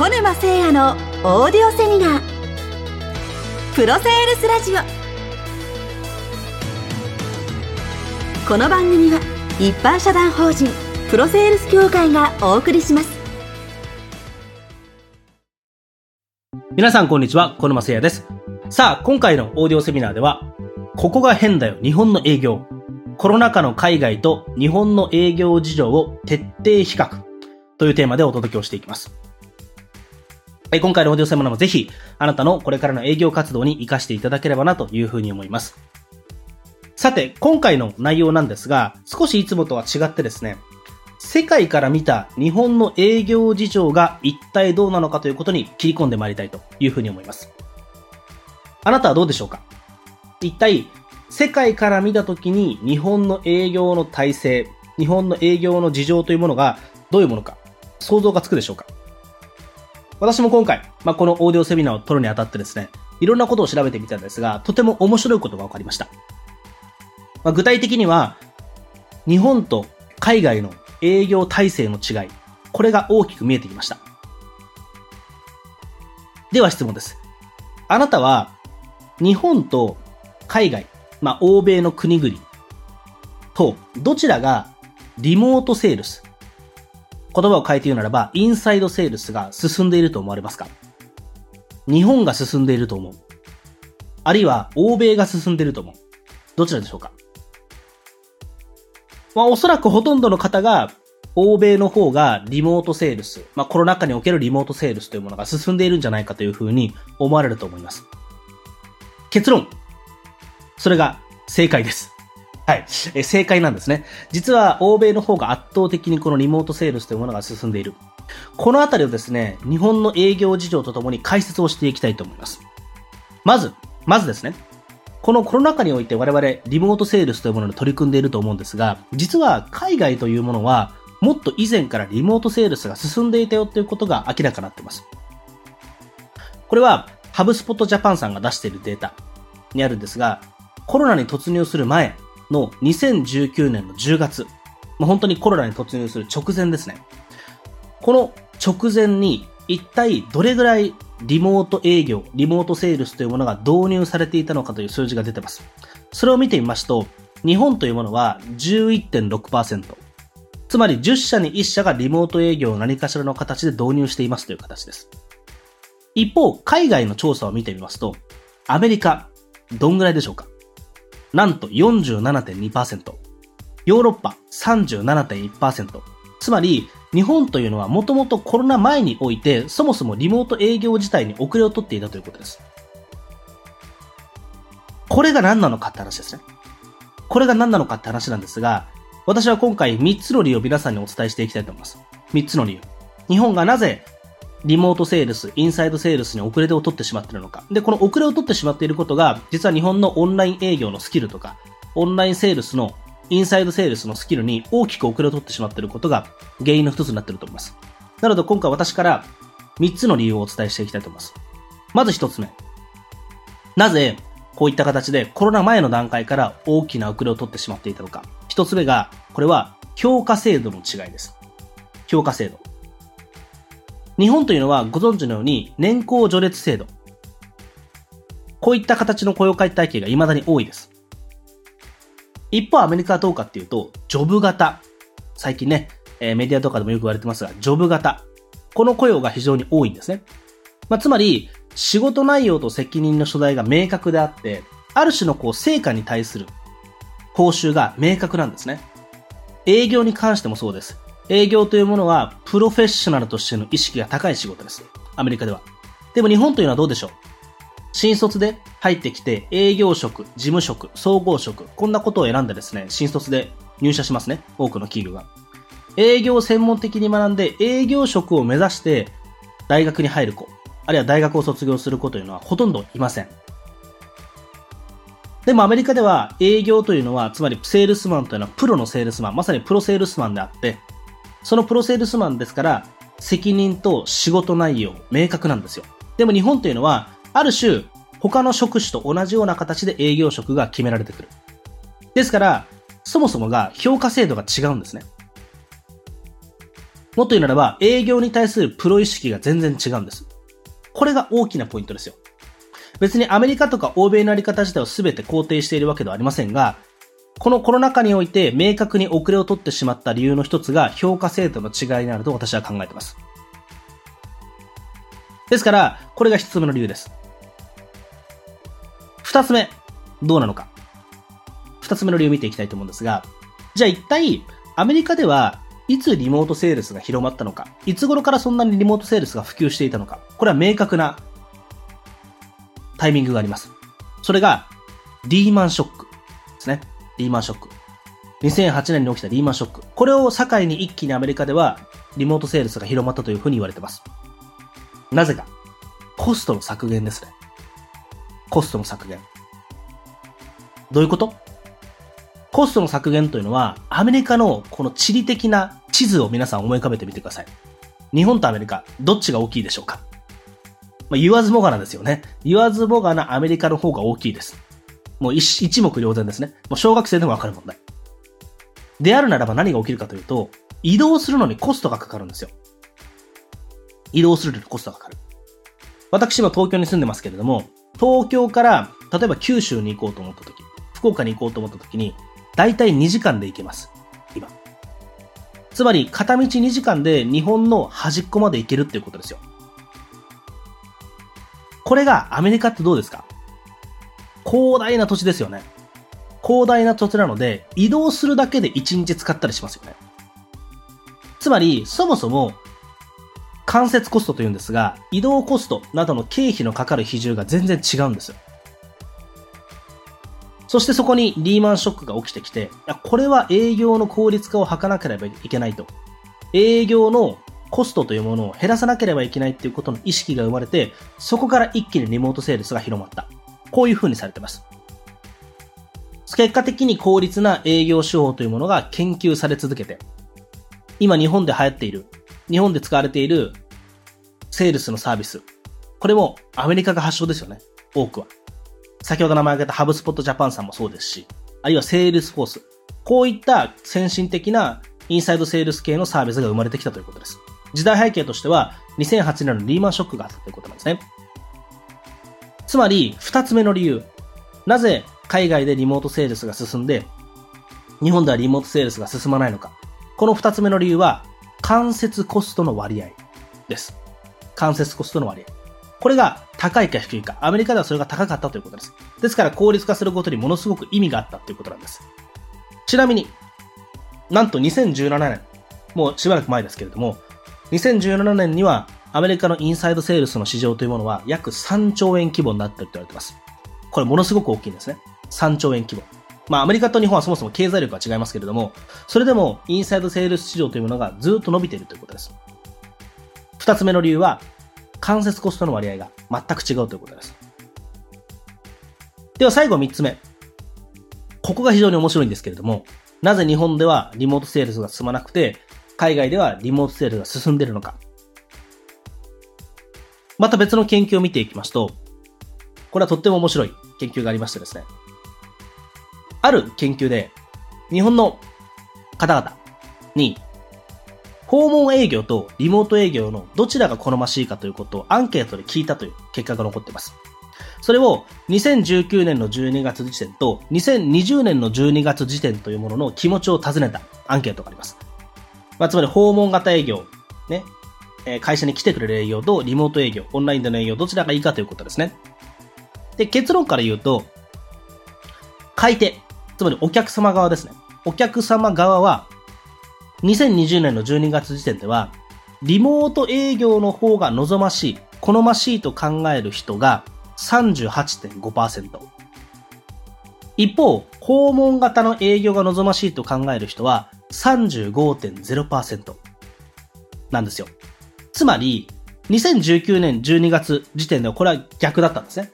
小沼誠也のオーディオセミナープロセールスラジオこの番組は一般社団法人プロセールス協会がお送りします皆さんこんにちは、小沼誠也です。さあ、今回のオーディオセミナーでは、ここが変だよ、日本の営業。コロナ禍の海外と日本の営業事情を徹底比較というテーマでお届けをしていきます。今回のオーディオセミナーもぜひ、あなたのこれからの営業活動に活かしていただければなというふうに思います。さて、今回の内容なんですが、少しいつもとは違ってですね、世界から見た日本の営業事情が一体どうなのかということに切り込んでまいりたいというふうに思います。あなたはどうでしょうか？一体、世界から見たときに日本の営業の体制、日本の営業の事情というものがどういうものか、想像がつくでしょうか？私も今回、まあ、このオーディオセミナーを撮るにあたってですね、いろんなことを調べてみたんですが、とても面白いことが分かりました。まあ、具体的には、日本と海外の営業体制の違い、これが大きく見えてきました。では質問です。あなたは、日本と海外、まあ、欧米の国々と、どちらがリモートセールス、言葉を変えて言うならば、インサイドセールスが進んでいると思われますか？日本が進んでいると思う。あるいは、欧米が進んでいると思う。どちらでしょうか？まあ、おそらくほとんどの方が、欧米の方がリモートセールス、まあ、コロナ禍におけるリモートセールスというものが進んでいるんじゃないかというふうに思われると思います。結論。それが正解です。はい。え正解なんですね。実は欧米の方が圧倒的にこのリモートセールスというものが進んでいる。このあたりをですね、日本の営業事情とともに解説をしていきたいと思います。まず、まずですね、このコロナ禍において我々リモートセールスというものに取り組んでいると思うんですが、実は海外というものはもっと以前からリモートセールスが進んでいたよということが明らかになっています。これは、ハブスポットジャパンさんが出しているデータにあるんですが、コロナに突入する前の2019年の10月、もう本当にコロナに突入する直前ですね。この直前に一体どれぐらいリモート営業、リモートセールスというものが導入されていたのかという数字が出てます。それを見てみますと、日本というものは11.6%。つまり10社に1社がリモート営業を何かしらの形で導入していますという形です。一方、海外の調査を見てみますと、アメリカ、どんぐらいでしょうか？なんと47.2%。ヨーロッパ37.1%。つまり、日本というのはもともとコロナ前において、そもそもリモート営業自体に遅れを取っていたということです。これが何なのかって話ですね。これが何なのかって話なんですが、私は今回3つの理由を皆さんにお伝えしていきたいと思います。3つの理由。日本がなぜリモートセールス、インサイドセールスに遅れを取ってしまっているのか。で、この遅れを取ってしまっていることが、実は日本のオンライン営業のスキルとか、オンラインセールスの、インサイドセールスのスキルに大きく遅れを取ってしまっていることが原因の一つになっていると思います。なので今回私から3つの理由をお伝えしていきたいと思います。まず1つ目。なぜ、こういった形でコロナ前の段階から大きな遅れを取ってしまっていたのか。1つ目が、これは評価制度の違いです。評価制度。日本というのはご存知のように年功序列制度。こういった形の雇用体系が未だに多いです。一方アメリカはどうかっていうと、ジョブ型。最近ね、え、メディアとかでもよく言われてますが、ジョブ型。この雇用が非常に多いんですね。まあ、つまり、仕事内容と責任の所在が明確であって、ある種のこう成果に対する報酬が明確なんですね。営業に関してもそうです。営業というものは、プロフェッショナルとしての意識が高い仕事です。アメリカでは。でも日本というのはどうでしょう？新卒で入ってきて、営業職、事務職、総合職、こんなことを選んでですね、新卒で入社しますね。多くの企業が。営業を専門的に学んで、営業職を目指して、大学に入る子、あるいは大学を卒業する子というのはほとんどいません。でもアメリカでは営業というのは、つまりセールスマンというのはプロのセールスマン、まさにプロセールスマンであって、そのプロセールスマンですから、責任と仕事内容、明確なんですよ。でも日本というのは、ある種、他の職種と同じような形で営業職が決められてくる。ですから、そもそもが評価制度が違うんですね。もっと言うならば、営業に対するプロ意識が全然違うんです。これが大きなポイントですよ。別にアメリカとか欧米のあり方自体を全て肯定しているわけではありませんが、このコロナ禍において明確に遅れを取ってしまった理由の一つが評価制度の違いになると私は考えています。ですから、これが一つ目の理由です。二つ目、どうなのか。二つ目の理由を見ていきたいと思うんですが、じゃあ一体、アメリカではいつリモートセールスが広まったのか、いつ頃からそんなにリモートセールスが普及していたのか、これは明確なタイミングがあります。それが、リーマンショックですね。リーマンショック。2008年に起きたリーマンショック。これを境に一気にアメリカではリモートセールスが広まったというふうに言われてます。なぜか。コストの削減ですね。コストの削減。どういうこと？コストの削減というのは、アメリカのこの地理的な地図を皆さん思い浮かべてみてください。日本とアメリカ、どっちが大きいでしょうか？まあ、言わずもがなですよね。言わずもがなアメリカの方が大きいです。もう一一目瞭然ですね。もう小学生でもわかる問題。であるならば何が起きるかというと、移動するのにコストがかかるんですよ。移動するのにコストがかかる。私は東京に住んでますけれども、東京から、例えば九州に行こうと思った時、福岡に行こうと思った時に、だいたい2時間で行けます。今。つまり、片道2時間で日本の端っこまで行けるっていうことですよ。これがアメリカってどうですか？広大な土地ですよね。広大な土地なので、移動するだけで1日使ったりしますよね。つまり、そもそも、間接コストというんですが、移動コストなどの経費のかかる比重が全然違うんですよ。そしてそこにリーマンショックが起きてきて、これは営業の効率化を図らなければいけないと。営業のコストというものを減らさなければいけないっていうことの意識が生まれて、そこから一気にリモートセールスが広まった。こういう風にされてます。結果的に効率な営業手法というものが研究され続けて、今日本で流行っている、日本で使われているセールスのサービス。これもアメリカが発祥ですよね。多くは。先ほど名前挙げた HubSpot Japan さんもそうですし、あるいはセールスフォース。こういった先進的なインサイドセールス系のサービスが生まれてきたということです。時代背景としては2008年のリーマンショックがあったということなんですね。つまり、二つ目の理由。なぜ海外でリモートセールスが進んで、日本ではリモートセールスが進まないのか。この二つ目の理由は、間接コストの割合です。間接コストの割合。これが高いか低いか。アメリカではそれが高かったということです。ですから効率化することにものすごく意味があったということなんです。ちなみに、なんと2017年、もうしばらく前ですけれども、2017年にはアメリカのインサイドセールスの市場というものは約3兆円規模になっていると言われています。これものすごく大きいんですね。3兆円規模。まあアメリカと日本はそもそも経済力は違いますけれども、それでもインサイドセールス市場というものがずっと伸びているということです。二つ目の理由は、間接コストの割合が全く違うということです。では最後三つ目。ここが非常に面白いんですけれども、なぜ日本ではリモートセールスが進まなくて、海外ではリモートセールスが進んでいるのか。また別の研究を見ていきますと、これはとっても面白い研究がありましてですね。ある研究で、日本の方々に、訪問営業とリモート営業のどちらが好ましいかということをアンケートで聞いたという結果が残っています。それを2019年の12月時点と2020年の12月時点というものの気持ちを尋ねたアンケートがあります。まあ、つまり訪問型営業、ね、会社に来てくれる営業とリモート営業、オンラインでの営業、どちらがいいかということですね。で、結論から言うと、買い手、つまりお客様側ですね。お客様側は、2020年の12月時点では、リモート営業の方が望ましい、好ましいと考える人が38.5%。一方、訪問型の営業が望ましいと考える人は35.0%なんですよ。つまり、2019年12月時点ではこれは逆だったんですね。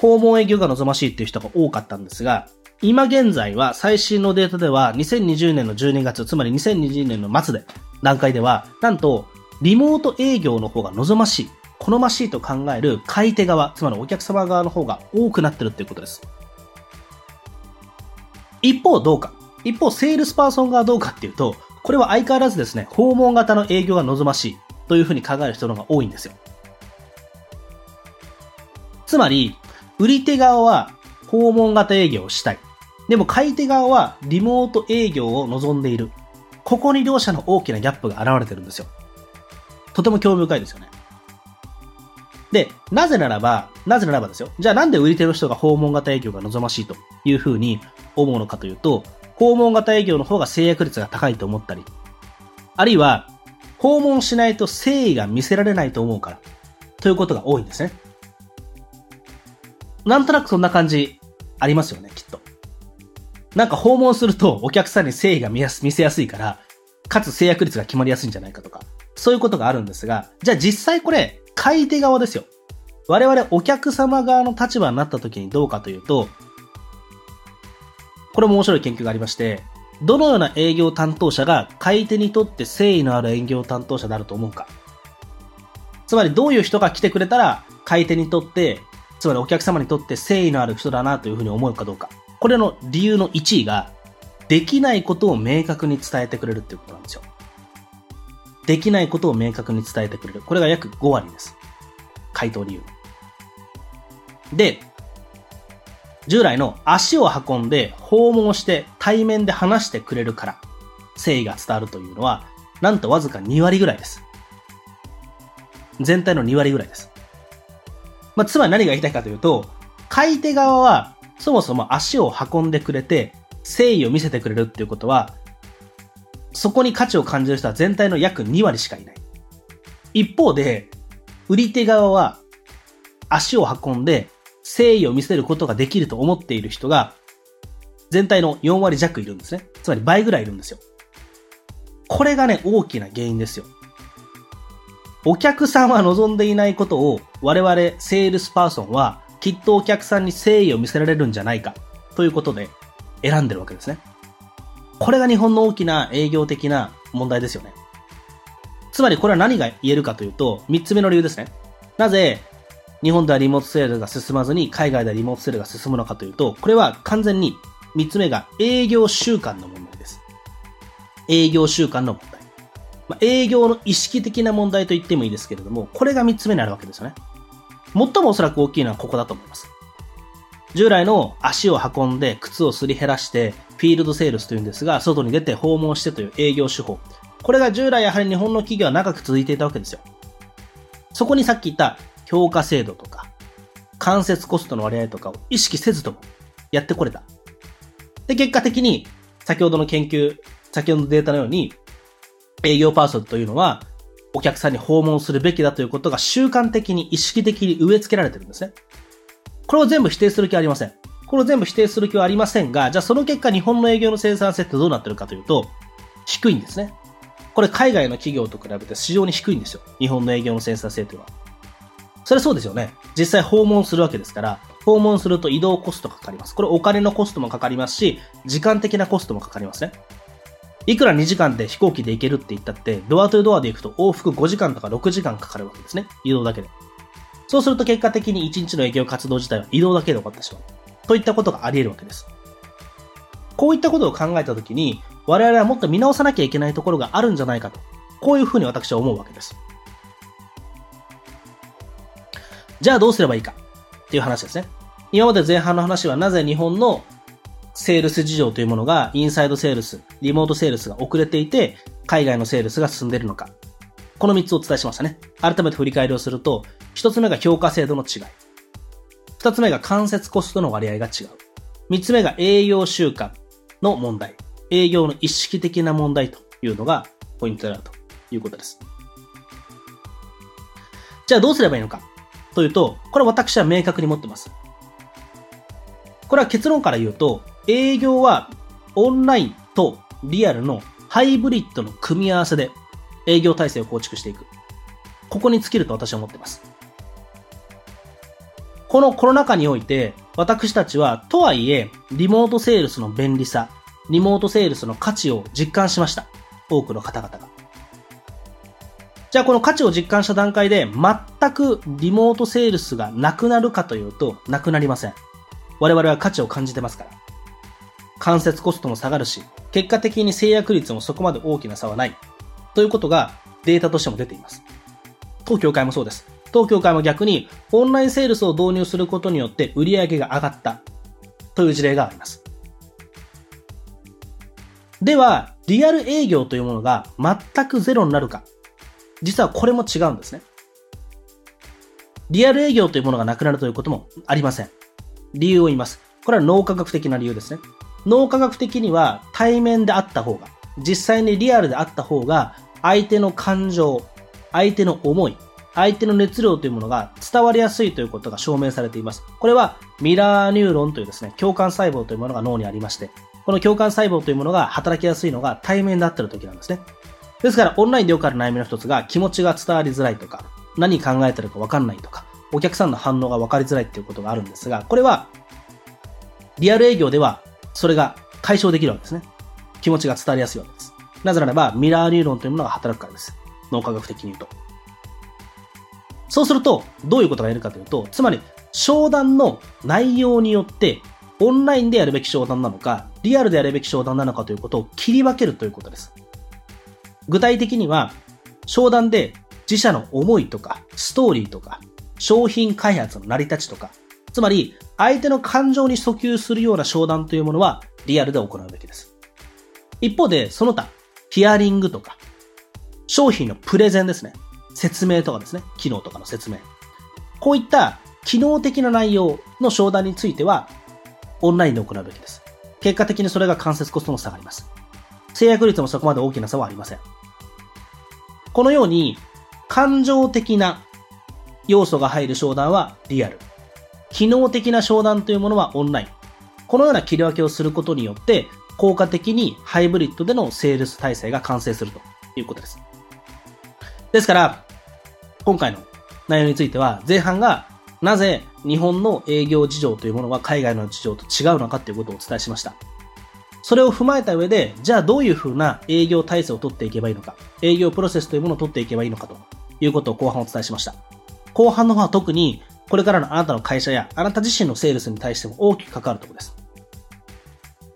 訪問営業が望ましいっていう人が多かったんですが、今現在は最新のデータでは2020年の12月、つまり2020年の末で、段階では、なんと、リモート営業の方が望ましい、好ましいと考える買い手側、つまりお客様側の方が多くなってるっていうことです。一方どうか。一方、セールスパーソンがどうかっていうと、これは相変わらずですね、訪問型の営業が望ましいというふうに考える人の方が多いんですよ。つまり、売り手側は訪問型営業をしたい。でも買い手側はリモート営業を望んでいる。ここに両者の大きなギャップが現れてるんですよ。とても興味深いですよね。で、なぜならば、なぜならばですよ。じゃあなんで売り手の人が訪問型営業が望ましいというふうに思うのかというと、訪問型営業の方が制約率が高いと思ったり、あるいは、訪問しないと誠意が見せられないと思うから、ということが多いんですね。なんとなくそんな感じありますよね、きっと。なんか訪問するとお客さんに誠意が見やす見せやすいから、かつ制約率が決まりやすいんじゃないかとか、そういうことがあるんですが、じゃあ実際これ、買い手側ですよ。我々お客様側の立場になった時にどうかというと、これも面白い研究がありまして、どのような営業担当者が買い手にとって誠意のある営業担当者であると思うか。つまりどういう人が来てくれたら買い手にとってつまりお客様にとって誠意のある人だなというふうに思うかどうか。これの理由の1位が、できないことを明確に伝えてくれるっていうことなんですよ。できないことを明確に伝えてくれる。これが約5割です。回答理由。で、従来の足を運んで訪問して対面で話してくれるから誠意が伝わるというのは、なんとわずか2割ぐらいです。全体の2割ぐらいです。まあ、つまり何が言いたいかというと、買い手側は、そもそも足を運んでくれて、誠意を見せてくれるっていうことは、そこに価値を感じる人は全体の約2割しかいない。一方で、売り手側は、足を運んで、誠意を見せることができると思っている人が、全体の4割弱いるんですね。つまり倍ぐらいいるんですよ。これがね、大きな原因ですよ。お客さんは望んでいないことを我々セールスパーソンはきっとお客さんに誠意を見せられるんじゃないかということで選んでるわけですね。これが日本の大きな営業的な問題ですよね。つまりこれは何が言えるかというと、3つ目の理由ですね。なぜ日本ではリモートセールが進まずに海外ではリモートセールが進むのかというと、これは完全に3つ目が営業習慣の問題です。営業習慣の問題。まあ、営業の意識的な問題と言ってもいいですけれども、これが3つ目にあるわけですよね。最もおそらく大きいのはここだと思います。従来の足を運んで靴をすり減らしてフィールドセールスというんですが、外に出て訪問してという営業手法。これが従来やはり日本の企業は長く続いていたわけですよ。そこにさっき言った評価制度とか、間接コストの割合とかを意識せずともやってこれた。で、結果的に先ほどの研究、先ほどのデータのように営業パーソンというのは、お客さんに訪問するべきだということが習慣的に意識的に植え付けられてるんですね。これを全部否定する気はありません。これを全部否定する気はありませんが、じゃあその結果日本の営業の生産性ってどうなってるかというと、低いんですね。これ海外の企業と比べて非常に低いんですよ。日本の営業の生産性というのは。それそうですよね。実際訪問するわけですから、訪問すると移動コストかかります。これお金のコストもかかりますし、時間的なコストもかかりますね。いくら2時間で飛行機で行けるって言ったって、ドアトゥドアで行くと往復5時間とか6時間かかるわけですね。移動だけで。そうすると結果的に1日の営業活動自体は移動だけで終わってしまう。といったことがあり得るわけです。こういったことを考えたときに、我々はもっと見直さなきゃいけないところがあるんじゃないかと。こういうふうに私は思うわけです。じゃあどうすればいいかっていう話ですね。今まで前半の話はなぜ日本のセールス事情というものが、インサイドセールス、リモートセールスが遅れていて、海外のセールスが進んでいるのか。この3つをお伝えしましたね。改めて振り返りをすると、1つ目が評価制度の違い。2つ目が間接コストの割合が違う。3つ目が営業習慣の問題。営業の意識的な問題というのがポイントであるということです。じゃあどうすればいいのかというと、これ私は明確に持ってます。これは結論から言うと、営業はオンラインとリアルのハイブリッドの組み合わせで営業体制を構築していく。ここに尽きると私は思ってます。このコロナ禍において、私たちは、とはいえ、リモートセールスの便利さ、リモートセールスの価値を実感しました。多くの方々が。じゃあこの価値を実感した段階で、全くリモートセールスがなくなるかというと、なくなりません。我々は価値を感じてますから。間接コストも下がるし、結果的に制約率もそこまで大きな差はない。ということがデータとしても出ています。当協会もそうです。当協会も逆にオンラインセールスを導入することによって売り上げが上がったという事例があります。では、リアル営業というものが全くゼロになるか。実はこれも違うんですね。リアル営業というものがなくなるということもありません。理由を言います。これは脳科学的な理由ですね。脳科学的には対面であった方が、実際にリアルであった方が、相手の感情、相手の思い、相手の熱量というものが伝わりやすいということが証明されています。これはミラーニューロンというですね、共感細胞というものが脳にありまして、この共感細胞というものが働きやすいのが対面であってる時なんですね。ですから、オンラインでよくある悩みの一つが気持ちが伝わりづらいとか、何考えてるかわかんないとか、お客さんの反応が分かりづらいっていうことがあるんですが、これは、リアル営業ではそれが解消できるわけですね。気持ちが伝わりやすいわけです。なぜならば、ミラーニューロンというものが働くからです。脳科学的に言うと。そうすると、どういうことが言えるかというと、つまり、商談の内容によって、オンラインでやるべき商談なのか、リアルでやるべき商談なのかということを切り分けるということです。具体的には、商談で自社の思いとか、ストーリーとか、商品開発の成り立ちとか、つまり、相手の感情に訴求するような商談というものは、リアルで行うべきです。一方で、その他、ヒアリングとか、商品のプレゼンですね。説明とかですね。機能とかの説明。こういった機能的な内容の商談については、オンラインで行うべきです。結果的にそれが間接コストも下がります。制約率もそこまで大きな差はありません。このように、感情的な要素が入る商談はリアル。機能的な商談というものはオンライン。このような切り分けをすることによって、効果的にハイブリッドでのセールス体制が完成するということです。ですから、今回の内容については、前半がなぜ日本の営業事情というものは海外の事情と違うのかということをお伝えしました。それを踏まえた上で、じゃあどういうふうな営業体制を取っていけばいいのか、営業プロセスというものを取っていけばいいのかということを後半お伝えしました。後半の方は特に、これからのあなたの会社やあなた自身のセールスに対しても大きく関わるところです。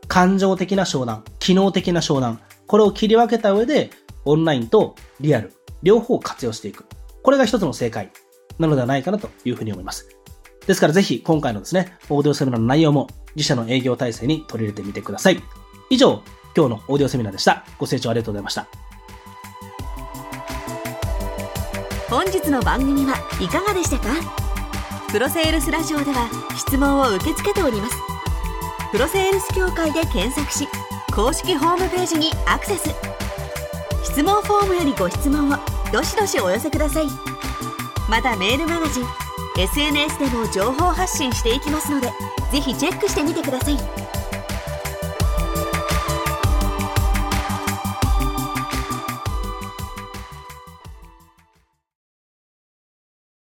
感情的な商談、機能的な商談、これを切り分けた上で、オンラインとリアル、両方を活用していく。これが一つの正解なのではないかなというふうに思います。ですからぜひ今回のですね、オーディオセミナーの内容も自社の営業体制に取り入れてみてください。以上、今日のオーディオセミナーでした。ご清聴ありがとうございました。本日の番組はいかがでしたか？プロセールスラジオでは質問を受け付けております。プロセールス協会で検索し、公式ホームページにアクセス。質問フォームよりご質問をどしどしお寄せください。またメールマガジン、SNS でも情報発信していきますので、ぜひチェックしてみてください。